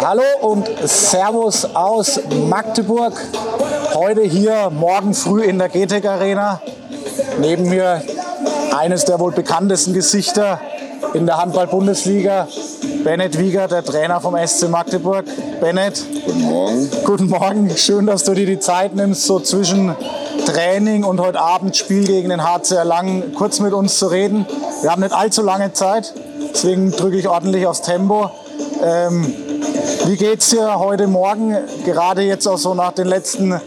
Hallo und Servus aus Magdeburg. Heute hier morgen früh in der GTEC Arena. Neben mir eines der wohl bekanntesten Gesichter in der Handball-Bundesliga, Bennett Wieger, der Trainer vom SC Magdeburg. Bennett. Guten Morgen. Guten Morgen. Schön, dass du dir die Zeit nimmst, so zwischen Training und heute Abend Spiel gegen den HCR Lang kurz mit uns zu reden. Wir haben nicht allzu lange Zeit, deswegen drücke ich ordentlich aufs Tempo. Ähm, wie geht's dir heute Morgen? Gerade jetzt auch so nach den letzten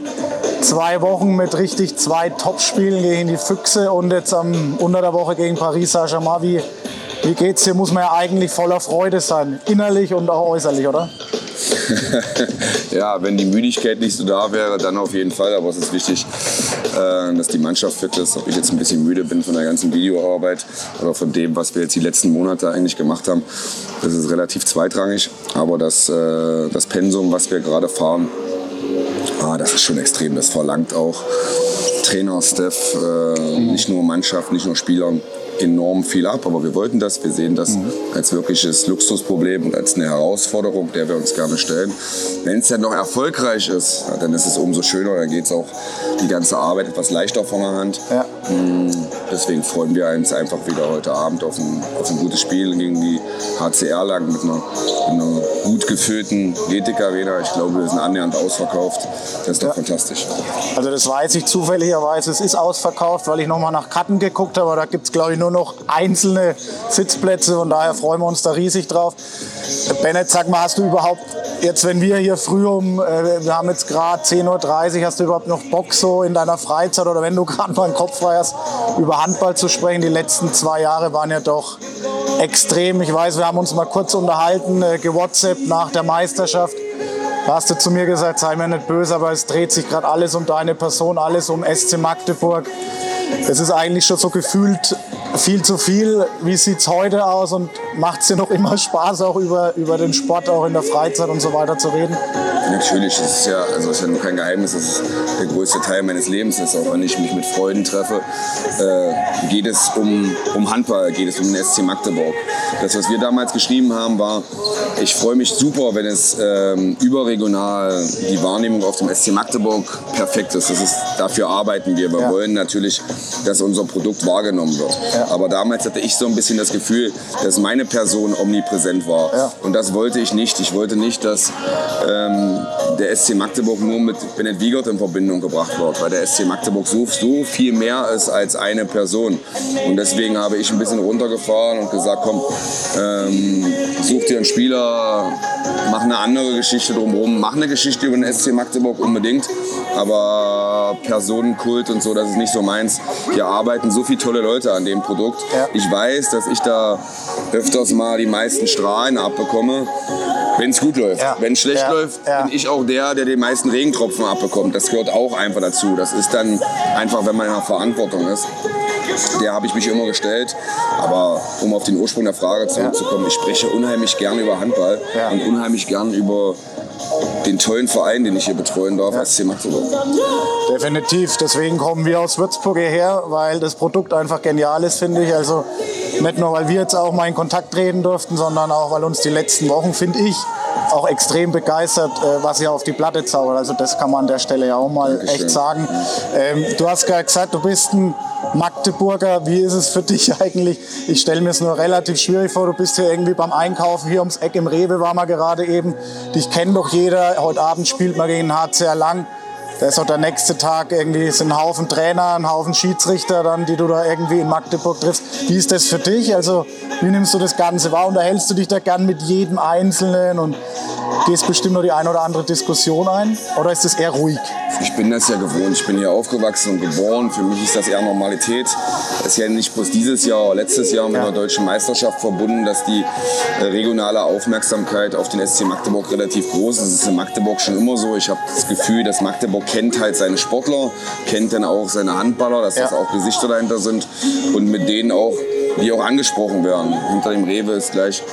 zwei Wochen mit richtig zwei Topspielen gegen die Füchse und jetzt am unter der Woche gegen Paris Saint-Germain. Wie, wie geht's dir? Muss man ja eigentlich voller Freude sein, innerlich und auch äußerlich, oder? ja, wenn die Müdigkeit nicht so da wäre, dann auf jeden Fall. Aber es ist wichtig, dass die Mannschaft fit ist. Ob ich jetzt ein bisschen müde bin von der ganzen Videoarbeit oder von dem, was wir jetzt die letzten Monate eigentlich gemacht haben, das ist relativ zweitrangig. Aber das, äh, das Pensum, was wir gerade fahren, ah, das ist schon extrem. Das verlangt auch Trainer, Staff, äh, nicht nur Mannschaft, nicht nur Spieler enorm viel ab, aber wir wollten das. Wir sehen das mhm. als wirkliches Luxusproblem und als eine Herausforderung, der wir uns gerne stellen. Wenn es dann noch erfolgreich ist, dann ist es umso schöner. Dann geht es auch die ganze Arbeit etwas leichter von der Hand. Ja. Mm, deswegen freuen wir uns einfach wieder heute Abend auf ein, auf ein gutes Spiel gegen die HCR lang mit einer, mit einer gut gefüllten Ethik Arena. Ich glaube, wir sind annähernd ausverkauft. Das ist doch ja. fantastisch. Also das weiß ich zufälligerweise. Es ist ausverkauft, weil ich nochmal nach Karten geguckt habe. Da gibt es, glaube ich, nur noch einzelne Sitzplätze. Von daher freuen wir uns da riesig drauf. Bennett, sag mal, hast du überhaupt, jetzt wenn wir hier früh um, äh, wir haben jetzt gerade 10.30 Uhr, hast du überhaupt noch Bock so in deiner Freizeit oder wenn du gerade mal einen Kopf frei hast, über Handball zu sprechen? Die letzten zwei Jahre waren ja doch extrem. Ich weiß, wir haben uns mal kurz unterhalten, äh, gewhatsappt nach der Meisterschaft. Da hast du zu mir gesagt, sei mir nicht böse, aber es dreht sich gerade alles um deine Person, alles um SC Magdeburg. Es ist eigentlich schon so gefühlt viel zu viel. Wie sieht es heute aus und macht es dir noch immer Spaß, auch über, über den Sport, auch in der Freizeit und so weiter zu reden? Natürlich, das ist ja, also ist ja nur kein Geheimnis, das ist der größte Teil meines Lebens ist. Auch wenn ich mich mit Freunden treffe, äh, geht es um, um Handball, geht es um den SC Magdeburg. Das, was wir damals geschrieben haben, war, ich freue mich super, wenn es ähm, überregional die Wahrnehmung auf dem SC Magdeburg perfekt ist. Das ist dafür arbeiten wir. Wir ja. wollen natürlich, dass unser Produkt wahrgenommen wird. Ja. Aber damals hatte ich so ein bisschen das Gefühl, dass meine Person omnipräsent war. Ja. Und das wollte ich nicht. Ich wollte nicht, dass ähm, der SC Magdeburg nur mit Bennett Wiegert in Verbindung gebracht wird, weil der SC Magdeburg so, so viel mehr ist als eine Person. Und deswegen habe ich ein bisschen runtergefahren und gesagt, komm, ähm, such dir einen Spieler, mach eine andere Geschichte drumherum, mach eine Geschichte über den SC Magdeburg unbedingt, aber Personenkult und so, das ist nicht so meins. Hier arbeiten so viele tolle Leute an dem Produkt. Ja. Ich weiß, dass ich da öfters mal die meisten Strahlen abbekomme, wenn es gut läuft. Ja. Wenn es schlecht ja. läuft, bin ich auch der, der die meisten Regentropfen abbekommt. Das gehört auch einfach dazu. Das ist dann einfach, wenn man in der Verantwortung ist. Der habe ich mich immer gestellt. Aber um auf den Ursprung der Frage zurückzukommen, ich spreche unheimlich gern über Handball und unheimlich gern über den tollen Verein, den ich hier betreuen darf, ja. SC Magdeburg. Definitiv. Deswegen kommen wir aus Würzburg hierher, weil das Produkt einfach genial ist, finde ich. Also nicht nur, weil wir jetzt auch mal in Kontakt treten durften, sondern auch, weil uns die letzten Wochen, finde ich, auch extrem begeistert, äh, was ihr auf die Platte zaubert. Also das kann man an der Stelle ja auch mal Dankeschön. echt sagen. Ähm, du hast gerade gesagt, du bist ein Magdeburger. Wie ist es für dich eigentlich? Ich stelle mir es nur relativ schwierig vor. Du bist hier irgendwie beim Einkaufen hier ums Eck im Rewe war man gerade eben. Dich kennt doch jeder. Heute Abend spielt man gegen HCR Lang. Da ist auch der nächste Tag irgendwie sind ein Haufen Trainer, ein Haufen Schiedsrichter, dann, die du da irgendwie in Magdeburg triffst. Wie ist das für dich? Also wie nimmst du das Ganze wahr? Unterhältst du dich da gern mit jedem Einzelnen und gehst bestimmt noch die eine oder andere Diskussion ein? Oder ist das eher ruhig? Ich bin das ja gewohnt. Ich bin hier aufgewachsen und geboren. Für mich ist das eher Normalität. Es ist ja nicht bloß dieses Jahr oder letztes Jahr mit ja. der deutschen Meisterschaft verbunden, dass die äh, regionale Aufmerksamkeit auf den SC Magdeburg relativ groß ist. Es ist in Magdeburg schon immer so. Ich habe das Gefühl, dass Magdeburg kennt halt seine Sportler, kennt dann auch seine Handballer, dass ja. das auch Gesichter dahinter sind und mit denen auch, die auch angesprochen werden. Hinter dem Rewe ist gleich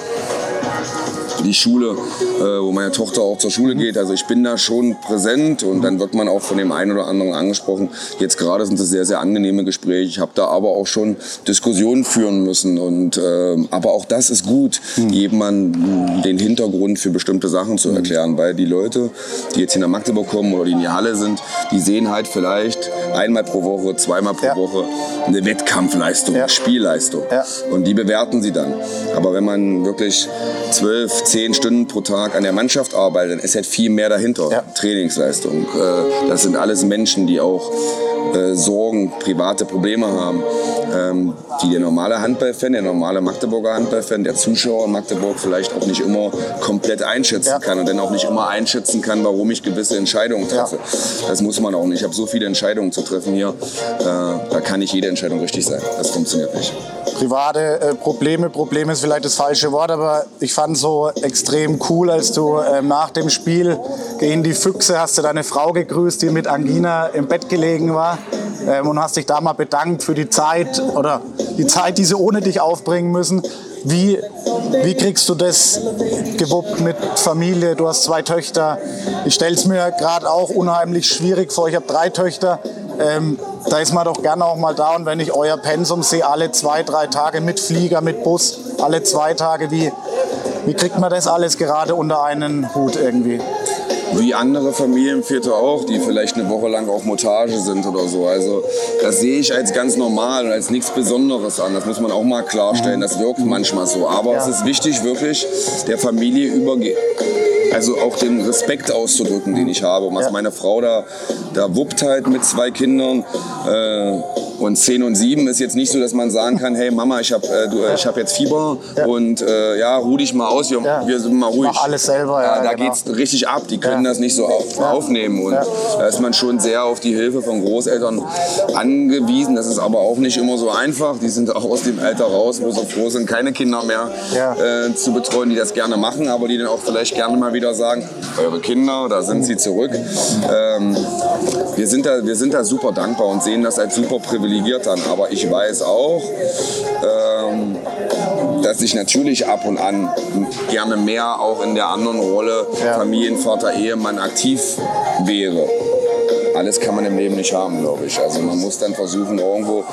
die Schule, äh, wo meine Tochter auch zur Schule geht. Also ich bin da schon präsent und dann wird man auch von dem einen oder anderen angesprochen. Jetzt gerade sind es sehr, sehr angenehme Gespräche. Ich habe da aber auch schon Diskussionen führen müssen. Und, äh, aber auch das ist gut, mhm. jedem den Hintergrund für bestimmte Sachen zu erklären. Weil die Leute, die jetzt hier nach Magdeburg kommen oder die in die Halle sind, die sehen halt vielleicht einmal pro Woche, zweimal pro ja. Woche eine Wettkampfleistung, ja. Spielleistung. Ja. Und die bewerten sie dann. Aber wenn man wirklich zwölf, zehn Stunden pro Tag an der Mannschaft arbeitet, dann ist halt viel mehr dahinter. Ja. Trainingsleistung. Äh, das sind alles Menschen, die auch äh, Sorgen, private Probleme haben, ähm, die der normale Handballfan, der normale Magdeburger Handballfan, der Zuschauer in Magdeburg vielleicht auch nicht immer komplett einschätzen ja. kann und dann auch nicht immer einschätzen kann, warum ich gewisse Entscheidungen treffe. Ja. Das muss man auch nicht. Ich habe so viele Entscheidungen zu treffen hier, äh, da kann nicht jede Entscheidung richtig sein. Das funktioniert nicht private Probleme. Problem ist vielleicht das falsche Wort, aber ich fand so extrem cool, als du äh, nach dem Spiel gegen die Füchse hast du deine Frau gegrüßt, die mit Angina im Bett gelegen war ähm, und hast dich da mal bedankt für die Zeit oder die Zeit, die sie ohne dich aufbringen müssen. Wie, wie kriegst du das gewuppt mit Familie? Du hast zwei Töchter. Ich stelle es mir gerade auch unheimlich schwierig vor. Ich habe drei Töchter. Ähm, da ist man doch gerne auch mal da und wenn ich euer Pensum sehe, alle zwei, drei Tage mit Flieger, mit Bus, alle zwei Tage, wie, wie kriegt man das alles gerade unter einen Hut irgendwie? wie andere Familienväter auch, die vielleicht eine Woche lang auf Montage sind oder so. Also das sehe ich als ganz normal und als nichts Besonderes an. Das muss man auch mal klarstellen. Das wirkt manchmal so. Aber ja. es ist wichtig, wirklich der Familie übergehen also auch den Respekt auszudrücken, den ich habe. Und was ja. meine Frau da, da wuppt halt mit zwei Kindern. Äh, und 10 und 7 ist jetzt nicht so, dass man sagen kann, hey Mama, ich habe äh, hab jetzt Fieber ja. und äh, ja, ruh dich mal aus, wir, ja. wir sind mal ruhig. Mach alles selber, ja. da genau. es richtig ab, die können das nicht so auf, aufnehmen. Und da ist man schon sehr auf die Hilfe von Großeltern angewiesen. Das ist aber auch nicht immer so einfach. Die sind auch aus dem Alter raus, wo sie froh sind, keine Kinder mehr äh, zu betreuen, die das gerne machen, aber die dann auch vielleicht gerne mal wieder sagen, eure Kinder, da sind sie zurück. Ähm, wir, sind da, wir sind da super dankbar und sehen das als super privilegiert an. Aber ich weiß auch, ähm, dass ich natürlich ab und an gerne mehr auch in der anderen Rolle ja. Familienvater, Ehemann aktiv wäre alles kann man im Leben nicht haben, glaube ich. Also man muss dann versuchen, irgendwo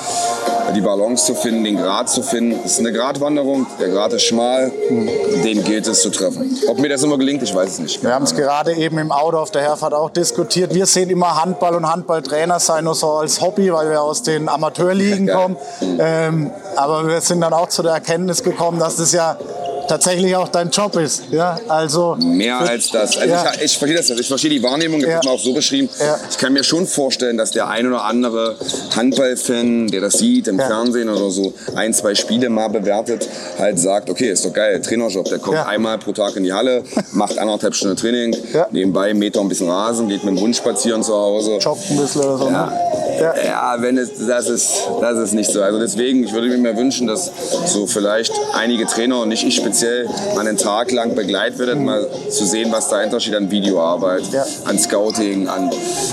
die Balance zu finden, den Grad zu finden. Es ist eine Gratwanderung, der Grad ist schmal, den gilt es zu treffen. Ob mir das immer gelingt, ich weiß es nicht. Wir haben es gerade eben im Auto auf der Herfahrt auch diskutiert. Wir sehen immer Handball und Handballtrainer sein nur so als Hobby, weil wir aus den Amateurligen ja. kommen. Ähm, aber wir sind dann auch zu der Erkenntnis gekommen, dass das ja tatsächlich auch dein Job ist. Ja, also Mehr als das. Also ja. ich, ich, verstehe das. Ich verstehe die Wahrnehmung, das ja. ist auch so beschrieben. Ja. Ich kann mir schon vorstellen, dass der ein oder andere Handballfan, der das sieht im Fernsehen oder so, ein, zwei Spiele mal bewertet, halt sagt, okay, ist doch geil, Trainerjob. Der kommt einmal pro Tag in die Halle, macht anderthalb Stunden Training, nebenbei mäht er ein bisschen Rasen, geht mit dem Hund spazieren zu Hause. Joggt ein bisschen oder so. Ne? Ja. wenn es, das, ist, das ist nicht so. Also deswegen, ich würde mir mehr wünschen, dass so vielleicht einige Trainer und nicht ich speziell mal einen Tag lang begleitet werden, mhm. mal zu sehen, was dahinter steht an Videoarbeit, ja. an Scouting, an,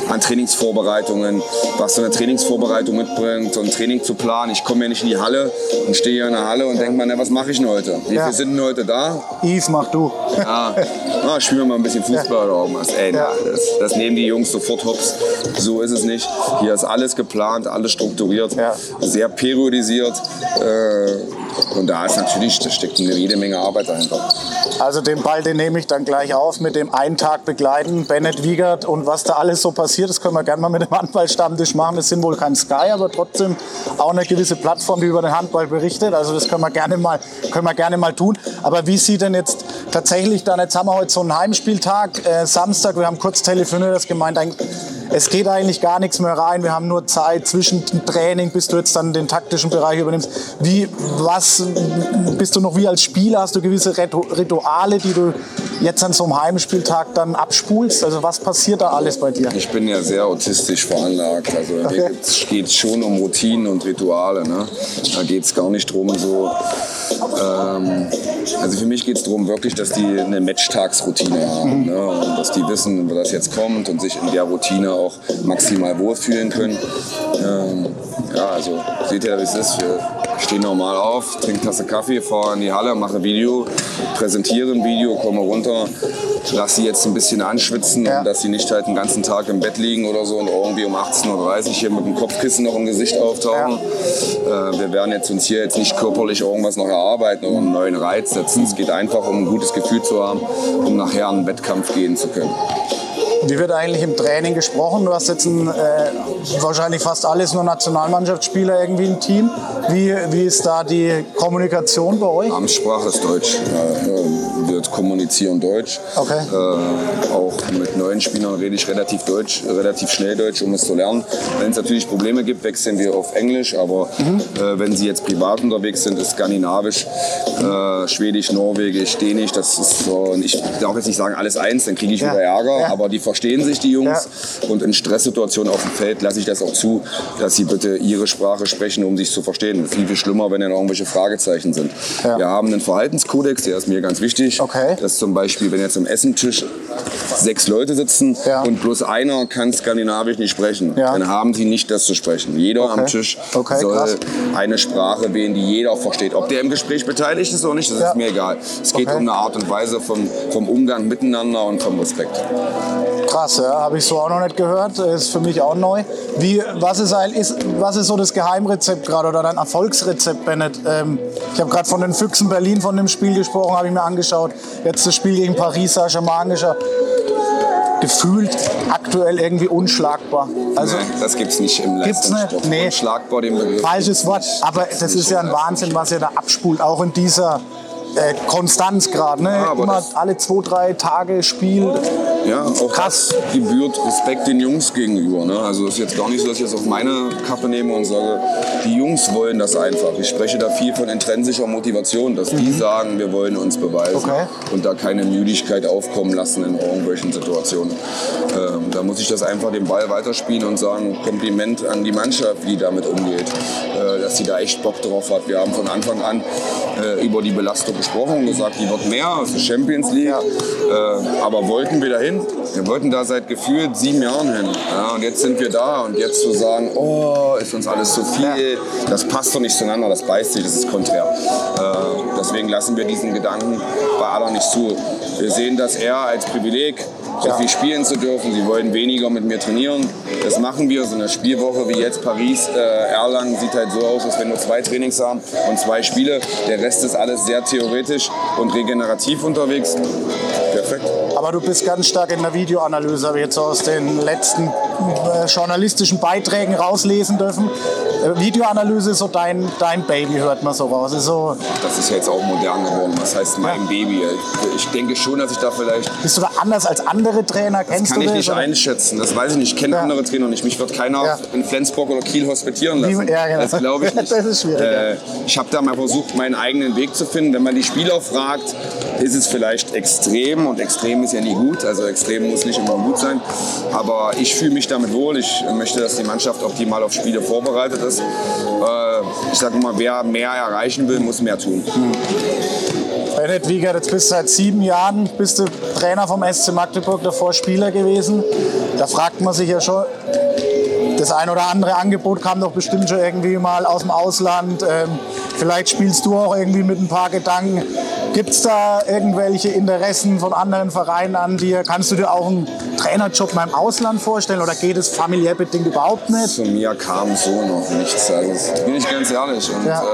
an Trainingsvorbereitungen, was so eine Trainingsvorbereitung mitbringt, so ein Training zu planen. Ich komme ja nicht in die Halle und stehe hier in der Halle und ja. denke mir, was mache ich denn heute? Wie ja. viele sind denn heute da? Yves, mach du. Ja, ah, spielen wir mal ein bisschen Fußball oder irgendwas. Ey, das, das nehmen die Jungs sofort hops. So ist es nicht. Hier ist alles geplant, alles strukturiert, ja. sehr periodisiert. Äh, und da ist natürlich, da steckt eine jede Menge Arbeit dahinter. Also den Ball, den nehme ich dann gleich auf mit dem einen Tag begleiten, Bennett Wiegert und was da alles so passiert, das können wir gerne mal mit dem Handballstammtisch machen. Wir sind wohl kein Sky, aber trotzdem auch eine gewisse Plattform, die über den Handball berichtet. Also das können wir gerne mal, können wir gerne mal tun. Aber wie sieht denn jetzt tatsächlich dann, jetzt haben wir heute so einen Heimspieltag, äh, Samstag, wir haben kurz telefoniert, das gemeint, es geht eigentlich gar nichts mehr rein. Wir haben nur Zeit zwischen Training, bis du jetzt dann den taktischen Bereich übernimmst. Wie, was, bist du noch wie als Spieler? Hast du gewisse Rituale, die du jetzt an so einem Heimspieltag dann abspulst? Also was passiert da alles bei dir? Ich bin ja sehr autistisch veranlagt. Also okay. geht es schon um Routinen und Rituale. Ne? Da geht es gar nicht drum, so ähm, also für mich geht es darum wirklich, dass die eine Matchtagsroutine haben ne? und dass die wissen, wo das jetzt kommt und sich in der Routine auch maximal wohlfühlen können. Ähm, ja, also seht ihr, wie es ist. Wir stehe normal auf, trinke Tasse Kaffee, fahre in die Halle, mache Video, präsentiere ein Video, komme runter, lasse sie jetzt ein bisschen anschwitzen, Ja. dass sie nicht halt den ganzen Tag im Bett liegen oder so und irgendwie um 18.30 Uhr hier mit dem Kopfkissen noch im Gesicht auftauchen. Äh, wir werden jetzt uns hier jetzt nicht körperlich irgendwas noch erarbeiten oder einen neuen Reiz setzen. Es geht einfach um ein gutes Gefühl zu haben, um nachher einen Wettkampf gehen zu können. Wie wird eigentlich im Training gesprochen? Du hast jetzt ein, äh, wahrscheinlich fast alles nur Nationalmannschaftsspieler irgendwie im Team. Wie, wie ist da die Kommunikation bei euch? Amtssprache ist Deutsch. Ja, äh, wir kommunizieren Deutsch. Okay. Äh, auch mit neuen Spielern rede ich relativ Deutsch, relativ schnell Deutsch, um es zu lernen. Wenn es natürlich Probleme gibt, wechseln wir auf Englisch. Aber äh, wenn sie jetzt privat unterwegs sind, ist Skandinavisch, äh, Schwedisch, Norwegisch, Dänisch. Das ist so. Ich darf jetzt nicht sagen alles eins, dann kriege ich Ja. wieder Ärger. Ja. Aber die verstehen sich, die Jungs. Und in Stresssituationen auf dem Feld lasse ich das auch zu, dass sie bitte ihre Sprache sprechen, um sich zu verstehen. Viel, viel schlimmer, wenn dann irgendwelche Fragezeichen sind. Ja. Wir haben einen Verhaltenskodex, der ist mir ganz wichtig. Okay. Dass zum Beispiel, wenn jetzt am Essentisch sechs Leute sitzen Ja. und bloß einer kann Skandinavisch nicht sprechen, Ja. dann haben sie nicht das zu sprechen. Jeder am Okay. Tisch Okay, soll krass. eine Sprache wählen, die jeder versteht. Ob der im Gespräch beteiligt ist oder nicht, das Ja. ist mir egal. Es geht Okay. um eine Art und Weise vom, vom Umgang miteinander und vom Respekt. Krass, ja, habe ich so auch noch nicht gehört. Ist für mich auch neu. Wie, was, ist, ein- ist, was ist so das Geheimrezept gerade oder dein Erfolgsrezept, Bennett? Ähm, ich habe gerade von den Füchsen Berlin, von dem Spiel gesprochen, habe ich mir angeschaut. Jetzt das Spiel gegen Paris Saint-Germain angeschaut. Gefühlt aktuell irgendwie unschlagbar. Also Nee, das gibt's nicht im Gibt's nicht? Nee. Unschlagbar den Begriff. falsches Wort, aber das ist ja ein Wahnsinn, was ihr da abspult, auch in dieser äh, Konstanzgrad. Ne? aber Immer das- alle zwei, drei Tage Spiel. Ja, auch Krass. das gebührt Respekt den Jungs gegenüber. Ne? Also es ist jetzt gar nicht so, dass ich das auf meine Kappe nehme und sage, die Jungs wollen das einfach. Ich spreche da viel von intrinsischer Motivation, dass die sagen, wir wollen uns beweisen Mhm. Okay. und da keine Müdigkeit aufkommen lassen in irgendwelchen Situationen. Ähm, da muss ich das einfach den Ball weiterspielen und sagen, Kompliment an die Mannschaft, die damit umgeht, äh, dass sie da echt Bock drauf hat. Wir haben von Anfang an äh, über die Belastung gesprochen und gesagt, die wird mehr, es ist Champions League. Äh, aber wollten wir dahin? Wir wollten da seit gefühlt sieben Jahren hin. Ja, und jetzt sind wir da und jetzt zu sagen, oh, ist uns alles zu viel, das passt doch nicht zueinander, das beißt sich, das ist konträr. Äh, deswegen lassen wir diesen Gedanken bei aller nicht zu. Wir sehen das eher als Privileg, so viel spielen zu dürfen. Sie wollen weniger mit mir trainieren. Das machen wir. So eine Spielwoche wie jetzt Paris, äh, Erlangen sieht halt so aus, als wenn wir zwei Trainings haben und zwei Spiele. Der Rest ist alles sehr theoretisch und regenerativ unterwegs. Perfekt. Aber du bist ganz stark in der Videoanalyse, habe ich jetzt aus den letzten äh, journalistischen Beiträgen rauslesen dürfen. Äh, Videoanalyse ist so dein, dein Baby, hört man so raus. Ist so, Das ist ja jetzt auch modern geworden. Was heißt mein Baby? Ich, denke schon, dass ich da vielleicht bist du da anders als andere Trainer? Kennst kann du ich das? nicht oder? einschätzen. Das weiß ich nicht. Ich kenne Ja. andere Trainer nicht. Mich wird keiner Ja. in Flensburg oder Kiel hospitieren lassen. Ja, genau. Das glaube ich nicht. Das ist schwierig, Äh, ich habe da mal versucht, meinen eigenen Weg zu finden. Wenn man die Spieler fragt, ist es vielleicht extrem. Und extrem ist ja nie gut. Also extrem muss nicht immer gut sein. Aber ich fühle mich damit wohl. Ich möchte, dass die Mannschaft optimal auf Spiele vorbereitet ist. Äh, ich sage mal, wer mehr erreichen will, muss mehr tun. Bennett Wiegert, jetzt bist du seit sieben Jahren bist du Trainer vom SC Magdeburg, davor Spieler gewesen. Da fragt man sich ja schon, das ein oder andere Angebot kam doch bestimmt schon irgendwie mal aus dem Ausland. Ähm, vielleicht spielst du auch irgendwie mit ein paar Gedanken. Gibt es da irgendwelche Interessen von anderen Vereinen an dir? Kannst du dir auch einen Trainerjob mal im Ausland vorstellen oder geht es familiär bedingt überhaupt nicht? Zu mir kam so noch nichts. Also, bin ich ganz ehrlich. Und Ja. äh,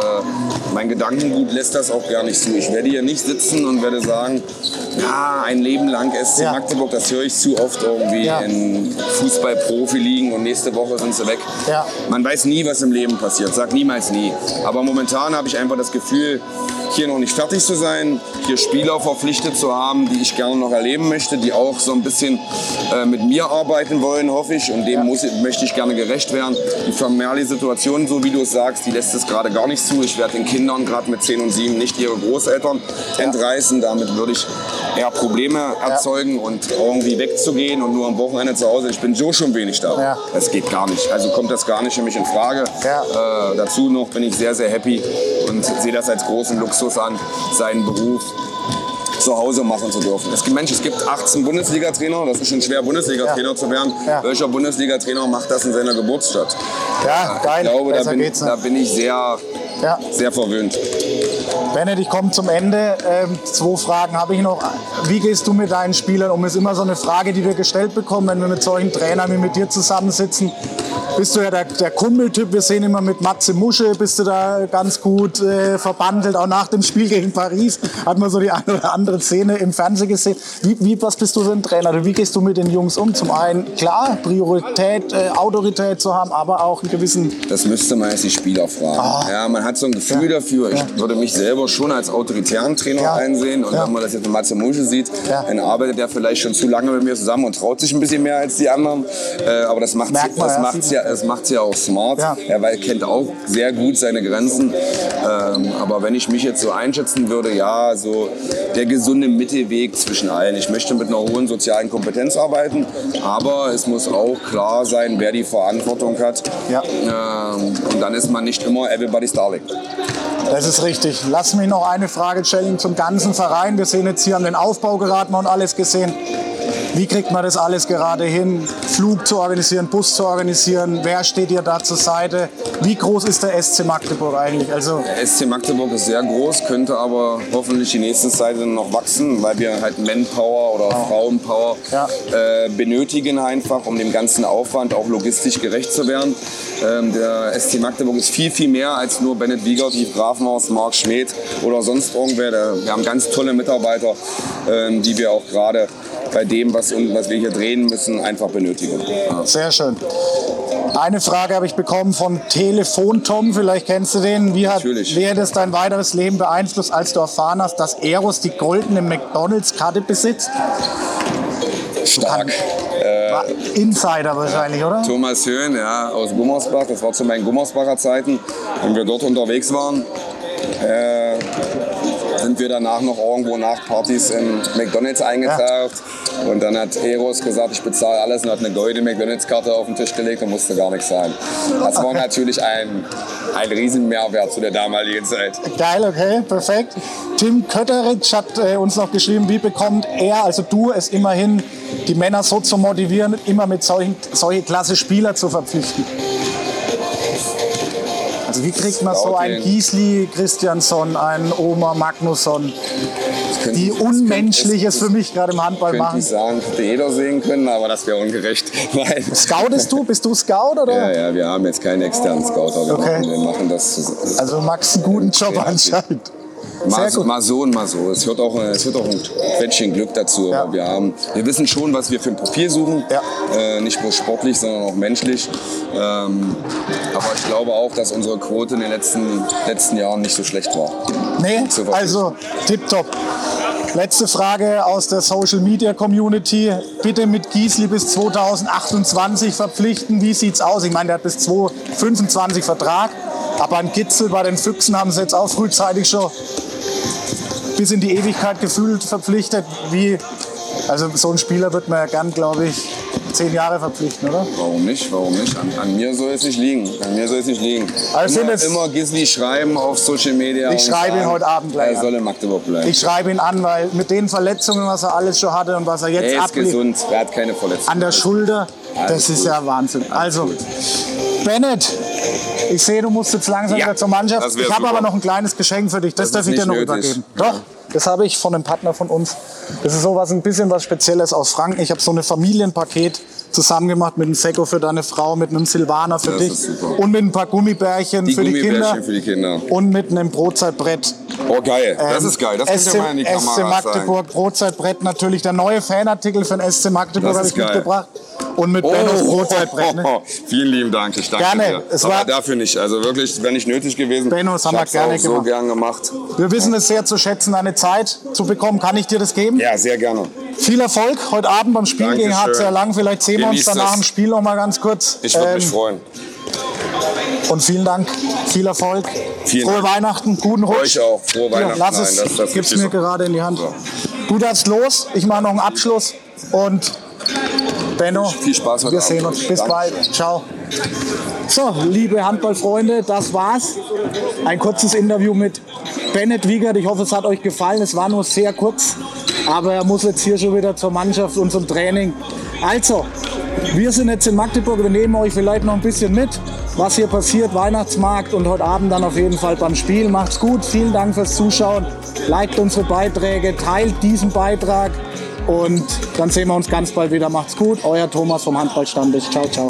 mein Gedankengut lässt das auch gar nicht zu. Ich werde hier nicht sitzen und werde sagen, ja, ein Leben lang SC Ja. Magdeburg, das höre ich zu oft irgendwie Ja. in Fußball-Profi-Ligen und nächste Woche sind sie weg. Ja. Man weiß nie, was im Leben passiert. Sag niemals nie. Aber momentan habe ich einfach das Gefühl, hier noch nicht fertig zu sein, hier Spieler verpflichtet zu haben, die ich gerne noch erleben möchte, die auch so ein bisschen äh, mit mir arbeiten wollen, hoffe ich. Und dem muss, möchte ich gerne gerecht werden. Die familiäre Situation, so wie du es sagst, die lässt es gerade gar nicht zu. Ich werde den Kindern gerade mit 10 und 7 nicht ihre Großeltern entreißen. Damit würde ich eher Probleme erzeugen und irgendwie wegzugehen und nur am Wochenende zu Hause. Ich bin so schon wenig da. Das geht gar nicht. Also kommt das gar nicht für mich in Frage. Äh, dazu noch bin ich sehr, sehr happy und sehe das als großen Luxus an, seinen Beruf zu Hause machen zu dürfen. Es gibt Mensch, es gibt 18 Bundesliga-Trainer, das ist schon schwer, Bundesliga-Trainer Ja. zu werden. Ja. Welcher Bundesliga-Trainer macht das in seiner Geburtsstadt? Ja, geil. Ich glaube, da bin, da bin ich sehr. Sehr verwöhnt. Bennett, ich komme zum Ende. Ähm, zwei Fragen habe ich noch. Wie gehst du mit deinen Spielern um? Ist immer so eine Frage, die wir gestellt bekommen, wenn wir mit solchen Trainern wie mit dir zusammensitzen bist du ja der, der Kumpeltyp. Wir sehen immer mit Matze Musche, bist du da ganz gut äh, verbandelt. Auch nach dem Spiel gegen Paris hat man so die eine oder andere Szene im Fernsehen gesehen. Wie, wie was bist du für ein Trainer? Wie gehst du mit den Jungs um? Zum einen, klar, Priorität, äh, Autorität zu haben, aber auch einen gewissen... Das müsste man jetzt die Spieler fragen. Oh. Ja, man hat so ein Gefühl ja. dafür. Ich ja. würde mich selber schon als autoritären Trainer ja. einsehen. Und wenn man das jetzt mit Matze Musche sieht, dann arbeitet er vielleicht schon zu lange mit mir zusammen und traut sich ein bisschen mehr als die anderen. Äh, aber das macht es ja, das macht es ja auch smart. Ja. Er kennt auch sehr gut seine Grenzen. Ähm, aber wenn ich mich jetzt so einschätzen würde, ja, so der gesunde Mittelweg zwischen allen. Ich möchte mit einer hohen sozialen Kompetenz arbeiten, aber es muss auch klar sein, wer die Verantwortung hat. Ja. Ähm, und dann ist man nicht immer everybody's darling. Das ist richtig. Lass mich noch eine Frage stellen zum ganzen Verein. Wir sehen jetzt hier an den Aufbau geraten und alles gesehen. Wie kriegt man das alles gerade hin? Flug zu organisieren, Bus zu organisieren? Wer steht dir da zur Seite? Wie groß ist der SC Magdeburg eigentlich? Also der SC Magdeburg ist sehr groß, könnte aber hoffentlich die nächste Zeit noch wachsen, weil wir halt Manpower oder oh. Frauenpower ja. äh, benötigen einfach, um dem ganzen Aufwand auch logistisch gerecht zu werden. Ähm, der SC Magdeburg ist viel, viel mehr als nur Bennett Wiegert, Yves Grafenhaus, Marc Schmidt oder sonst irgendwer. Wir haben ganz tolle Mitarbeiter, ähm, die wir auch gerade bei dem, was, was wir hier drehen müssen, einfach benötigen. Sehr schön. Eine Frage habe ich bekommen von Telefon Tom, vielleicht kennst du den. Wie hat, wie hat es dein weiteres Leben beeinflusst, als du erfahren hast, dass Eros die goldene McDonalds-Karte besitzt? Stark. Äh, Insider wahrscheinlich, oder? Thomas Höhn, ja, aus Gummersbach. Das war zu meinen Gummersbacher Zeiten, wenn wir dort unterwegs waren. Äh, sind wir danach noch irgendwo nach Partys in McDonalds eingetaucht. Ja. Und dann hat Eros gesagt, ich bezahle alles und hat eine goldene McDonalds-Karte auf den Tisch gelegt und musste gar nichts zahlen. Das war okay. natürlich ein, ein riesen Mehrwert zu der damaligen Zeit. Geil, okay, perfekt. Tim Kötteritsch hat äh, uns noch geschrieben, wie bekommt er, also du, es immerhin, die Männer so zu motivieren, immer mit solchen, solche klasse Spieler zu verpflichten? Also wie kriegt man so einen Giesli Christiansson, einen Oma Magnusson, die Unmenschliches für mich gerade im Handball könnte machen? Ich sagen, hätte jeder sehen können, aber das wäre ungerecht. Scoutest du? Bist du Scout? Oder? Ja, ja, wir haben jetzt keinen externen Scouter. Wir, okay. machen, wir machen das. Also Max einen guten Job anscheinend. Mal, mal, so und mal so. Es hört auch, es hört auch ein Quäntchen Glück dazu. Ja. Wir, haben, wir wissen schon, was wir für ein Profil suchen. Ja. Äh, nicht nur sportlich, sondern auch menschlich. Ähm, aber ich glaube auch, dass unsere Quote in den letzten, letzten Jahren nicht so schlecht war. Nee, also tipptopp. Letzte Frage aus der Social Media Community. Bitte mit Giesli bis 2028 verpflichten. Wie sieht's aus? Ich meine, der hat bis 2025 Vertrag. Aber ein Gitzel bei den Füchsen haben sie jetzt auch frühzeitig schon bis in die Ewigkeit gefühlt verpflichtet. Wie, also so ein Spieler wird man ja gern, glaube ich, zehn Jahre verpflichten, oder? Warum nicht? Warum nicht? An, an, mir soll es nicht liegen. An mir soll es nicht liegen. Also immer, immer Gisli schreiben auf Social Media. Ich schreibe ihn heute Abend gleich. Er soll in Magdeburg bleiben. Ich schreibe ihn an, weil mit den Verletzungen, was er alles schon hatte und was er jetzt Er ist abliegt, gesund, er hat keine Verletzungen. An der Schulter, alles das ist gut. ja Wahnsinn. Also, gut. Bennett, ich sehe, du musst jetzt langsam ja, wieder zur Mannschaft. Ich habe aber noch ein kleines Geschenk für dich. Das, das darf ich dir noch übergeben. Ja. Doch, das habe ich von einem Partner von uns. Das ist sowas ein bisschen was Spezielles aus Franken. Ich habe so ein Familienpaket zusammen gemacht mit einem Seko für deine Frau, mit einem Silvaner für das dich und mit ein paar Gummibärchen, die für, die Kinder, für die Kinder und mit einem Brotzeitbrett. Oh geil, das ähm, ist geil. Das SC, mal in die SC Magdeburg sagen. Brotzeitbrett natürlich der neue Fanartikel für den SC Magdeburg habe ich geil. mitgebracht und mit oh, Bennos Brotzeitbrett. Ne? Oh, vielen lieben Dank, ich danke gerne. dir. Es war dafür nicht, also wirklich, wäre nicht nötig gewesen. Bennos haben wir gerne auch so gern gemacht. Wir wissen es sehr zu schätzen, eine Zeit zu bekommen. Kann ich dir das geben? Ja, sehr gerne. Viel Erfolg heute Abend beim Spiel Dankeschön. gegen HC Lang. Vielleicht sehen wir uns danach im Spiel noch mal ganz kurz. Ich würde ähm, mich freuen. Und vielen Dank, viel Erfolg. Vielen Frohe Dank. Weihnachten, guten Rutsch. Euch auch. Frohe Weihnachten. Ja, lass es, Nein, das, gib's mir so. gerade in die Hand. So. Du darfst los, ich mache noch einen Abschluss und Benno, viel Spaß heute wir sehen uns. Bis Danke. bald. Ciao. So, liebe Handballfreunde, das war's. Ein kurzes Interview mit Bennett Wiegert. Ich hoffe, es hat euch gefallen. Es war nur sehr kurz, aber er muss jetzt hier schon wieder zur Mannschaft und zum Training. Also, wir sind jetzt in Magdeburg. Wir nehmen euch vielleicht noch ein bisschen mit. was hier passiert, Weihnachtsmarkt und heute Abend dann auf jeden Fall beim Spiel. Macht's gut, vielen Dank fürs Zuschauen. Liked unsere Beiträge, teilt diesen Beitrag und dann sehen wir uns ganz bald wieder. Macht's gut, euer Thomas vom Handballstammtisch. Ciao, ciao.